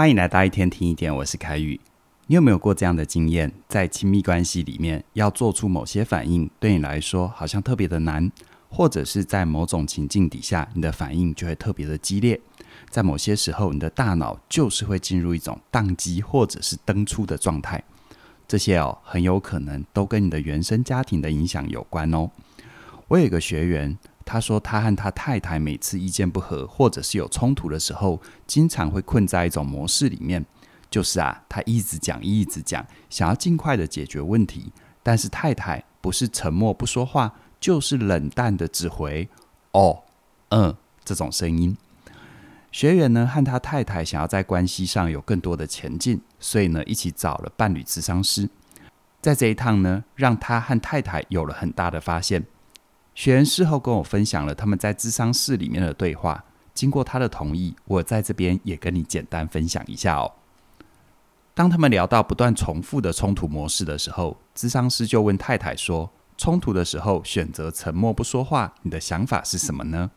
欢迎来到一天听一点，我是凯宇。你有没有过这样的经验？在亲密关系里面，要做出某些反应，对你来说好像特别的难，或者是在某种情境底下，你的反应就会特别的激烈。在某些时候，你的大脑就是会进入一种宕机或者是登出的状态。这些哦，很有可能都跟你的原生家庭的影响有关哦。我有一个学员。他说，他和他太太每次意见不合，或者是有冲突的时候，经常会困在一种模式里面，就是啊，他一直讲，一直讲，想要尽快的解决问题，但是太太不是沉默不说话，就是冷淡的只回“哦，嗯”这种声音。学员呢，和他太太想要在关系上有更多的前进，所以呢，一起找了伴侣咨商师。在这一趟呢，让他和太太有了很大的发现。学员事后跟我分享了他们在咨商室里面的对话，经过他的同意，我在这边也跟你简单分享一下哦。当他们聊到不断重复的冲突模式的时候，咨商师就问太太说：“冲突的时候选择沉默不说话，你的想法是什么呢？”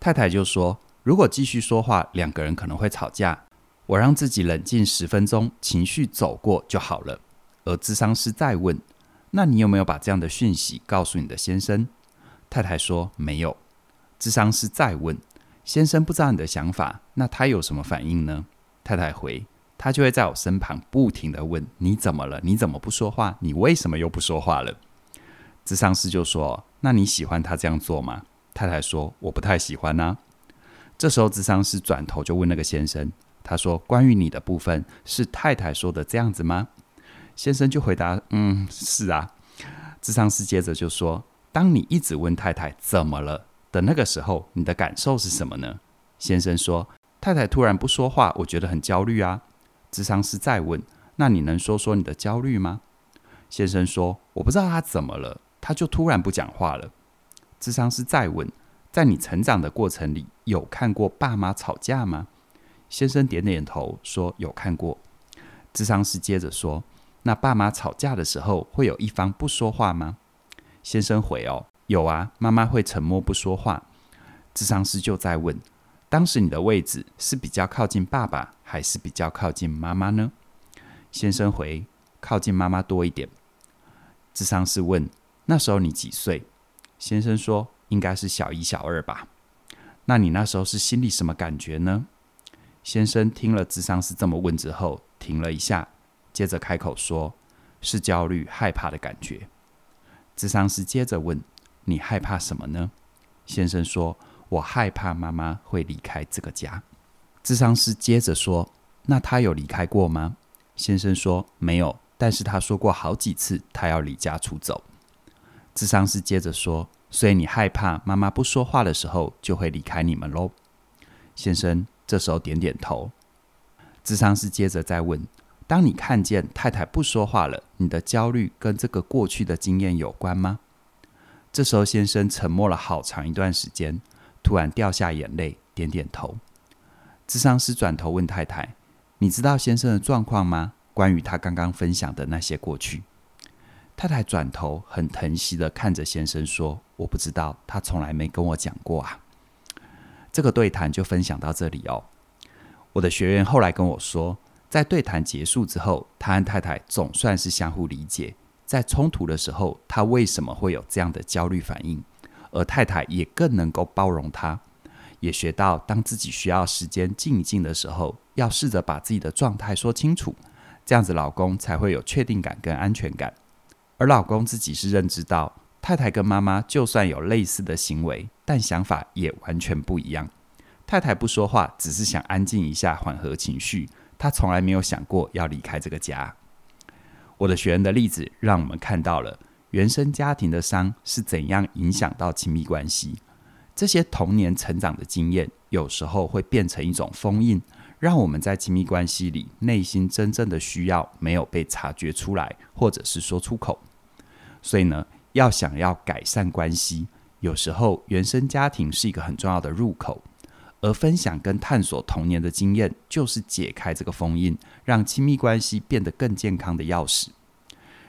太太就说：“如果继续说话，两个人可能会吵架。我让自己冷静十分钟，情绪走过就好了。”而咨商师再问：“那你有没有把这样的讯息告诉你的先生？”太太说：“没有。”智商师再问：“先生不知道你的想法，那他有什么反应呢？”太太回：“他就会在我身旁不停地问：‘你怎么了？你怎么不说话？你为什么又不说话了？’”智商师就说：“那你喜欢他这样做吗？”太太说：“我不太喜欢啊。”这时候，智商师转头就问那个先生：“他说关于你的部分是太太说的这样子吗？”先生就回答：“嗯，是啊。”智商师接着就说。当你一直问太太怎么了的那个时候，你的感受是什么呢？先生说：“太太突然不说话，我觉得很焦虑啊。”智商师再问：“那你能说说你的焦虑吗？”先生说：“我不知道他怎么了，他就突然不讲话了。”智商师再问：“在你成长的过程里，有看过爸妈吵架吗？”先生点点头说：“有看过。”智商师接着说：“那爸妈吵架的时候，会有一方不说话吗？”先生回哦，有啊，妈妈会沉默不说话。智商师就在问：当时你的位置是比较靠近爸爸，还是比较靠近妈妈呢？先生回：靠近妈妈多一点。智商师问：那时候你几岁？先生说：应该是小一、小二吧。那你那时候是心里什么感觉呢？先生听了智商师这么问之后，停了一下，接着开口说：是焦虑、害怕的感觉。智商师接着问：“你害怕什么呢？”先生说：“我害怕妈妈会离开这个家。”智商师接着说：“那他有离开过吗？”先生说：“没有，但是他说过好几次他要离家出走。”智商师接着说：“所以你害怕妈妈不说话的时候就会离开你们喽？”先生这时候点点头。智商师接着再问。当你看见太太不说话了，你的焦虑跟这个过去的经验有关吗？这时候先生沉默了好长一段时间，突然掉下眼泪，点点头。智商师转头问太太：“你知道先生的状况吗？关于他刚刚分享的那些过去。”太太转头很疼惜地看着先生说：“我不知道，他从来没跟我讲过啊。”这个对谈就分享到这里哦。我的学员后来跟我说。在对谈结束之后，他和太太总算是相互理解。在冲突的时候，他为什么会有这样的焦虑反应？而太太也更能够包容他，也学到当自己需要时间静一静的时候，要试着把自己的状态说清楚，这样子老公才会有确定感跟安全感。而老公自己是认知到，太太跟妈妈就算有类似的行为，但想法也完全不一样。太太不说话，只是想安静一下，缓和情绪。他从来没有想过要离开这个家。我的学员的例子让我们看到了原生家庭的伤是怎样影响到亲密关系。这些童年成长的经验，有时候会变成一种封印，让我们在亲密关系里内心真正的需要没有被察觉出来，或者是说出口。所以呢，要想要改善关系，有时候原生家庭是一个很重要的入口。而分享跟探索童年的经验，就是解开这个封印，让亲密关系变得更健康的钥匙。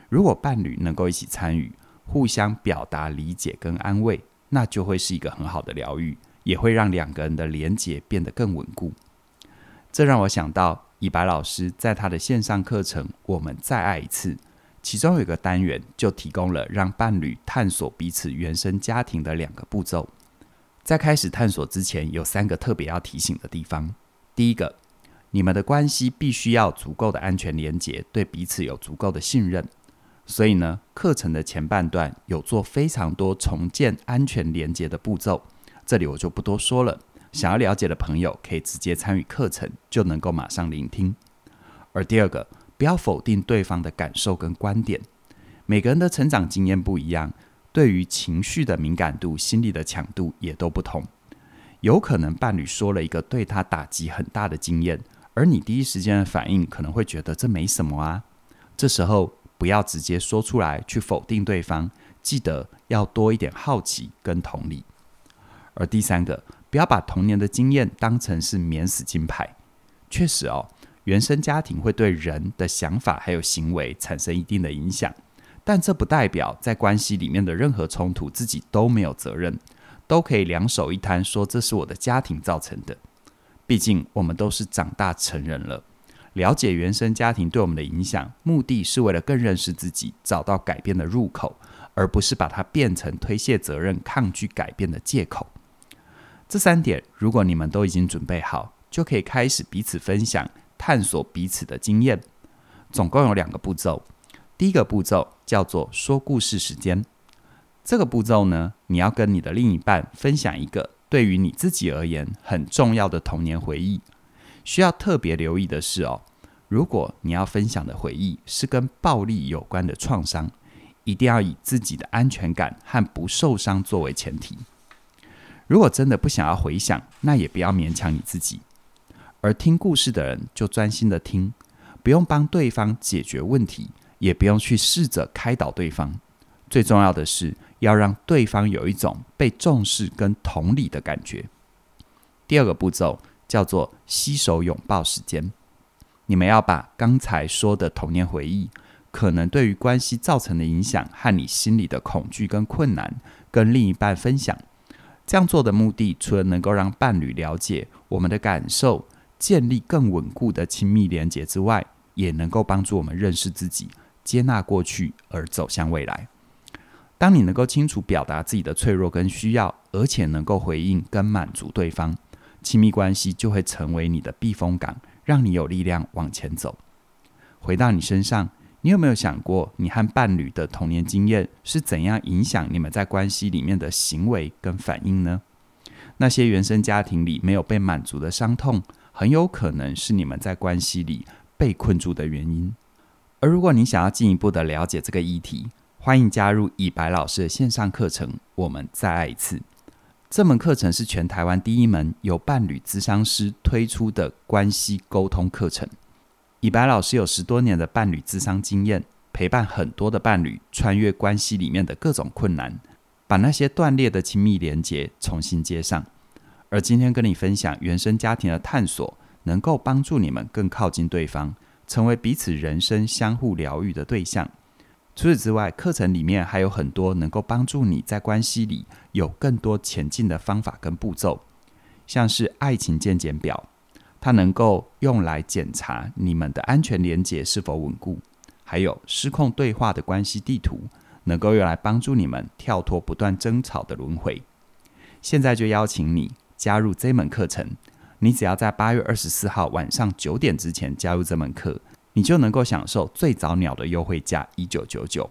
如果伴侣能够一起参与，互相表达理解跟安慰，那就会是一个很好的疗愈，也会让两个人的连结变得更稳固。这让我想到，以白老师在他的线上课程《我们再爱一次》，其中有一个单元就提供了让伴侣探索彼此原生家庭的两个步骤。在开始探索之前，有三个特别要提醒的地方。第一个，你们的关系必须要足够的安全连接，对彼此有足够的信任。所以呢，课程的前半段有做非常多重建安全连接的步骤，这里我就不多说了。想要了解的朋友，可以直接参与课程，就能够马上聆听。而第二个，不要否定对方的感受跟观点。每个人的成长经验不一样，对于情绪的敏感度、心理的强度也都不同。有可能伴侣说了一个对他打击很大的经验，而你第一时间的反应可能会觉得这没什么啊。这时候不要直接说出来去否定对方，记得要多一点好奇跟同理。而第三个，不要把童年的经验当成是免死金牌。确实哦，原生家庭会对人的想法还有行为产生一定的影响，但这不代表在关系里面的任何冲突自己都没有责任，都可以两手一摊说这是我的家庭造成的。毕竟我们都是长大成人了，了解原生家庭对我们的影响，目的是为了更认识自己，找到改变的入口，而不是把它变成推卸责任、抗拒改变的借口。这三点，如果你们都已经准备好，就可以开始彼此分享、探索彼此的经验。总共有两个步骤。第一个步骤叫做说故事时间。这个步骤呢，你要跟你的另一半分享一个对于你自己而言很重要的童年回忆。需要特别留意的是哦，如果你要分享的回忆是跟暴力有关的创伤，一定要以自己的安全感和不受伤作为前提。如果真的不想要回想，那也不要勉强你自己。而听故事的人就专心的听，不用帮对方解决问题，也不用去试着开导对方。最重要的是要让对方有一种被重视跟同理的感觉。第二个步骤叫做携手拥抱时间。你们要把刚才说的童年回忆，可能对于关系造成的影响和你心里的恐惧跟困难，跟另一半分享。这样做的目的，除了能够让伴侣了解我们的感受，建立更稳固的亲密连结之外，也能够帮助我们认识自己、接纳过去，而走向未来。当你能够清楚表达自己的脆弱跟需要，而且能够回应跟满足对方，亲密关系就会成为你的避风港，让你有力量往前走。回到你身上。你有没有想过，你和伴侣的童年经验是怎样影响你们在关系里面的行为跟反应呢？那些原生家庭里没有被满足的伤痛，很有可能是你们在关系里被困住的原因。而如果你想要进一步的了解这个议题，欢迎加入以白老师的线上课程《我们再爱一次》。这门课程是全台湾第一门由伴侣咨商师推出的关系沟通课程。以白老师有十多年的伴侣咨商经验，陪伴很多的伴侣穿越关系里面的各种困难，把那些断裂的亲密连结重新接上。而今天跟你分享原生家庭的探索，能够帮助你们更靠近对方，成为彼此人生相互疗愈的对象。除此之外，课程里面还有很多能够帮助你在关系里有更多前进的方法跟步骤，像是爱情健检表。它能够用来检查你们的安全连结是否稳固，还有失控对话的关系地图，能够用来帮助你们跳脱不断争吵的轮回。现在就邀请你加入这门课程，你只要在八月二十四号晚上九点之前加入这门课，你就能够享受最早鸟的优惠价一九九九。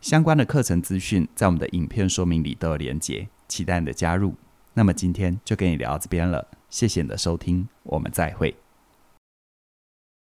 相关的课程资讯在我们的影片说明里都有连结，期待你的加入。那么今天就跟你聊到这边了。谢谢你的收听，我们再会。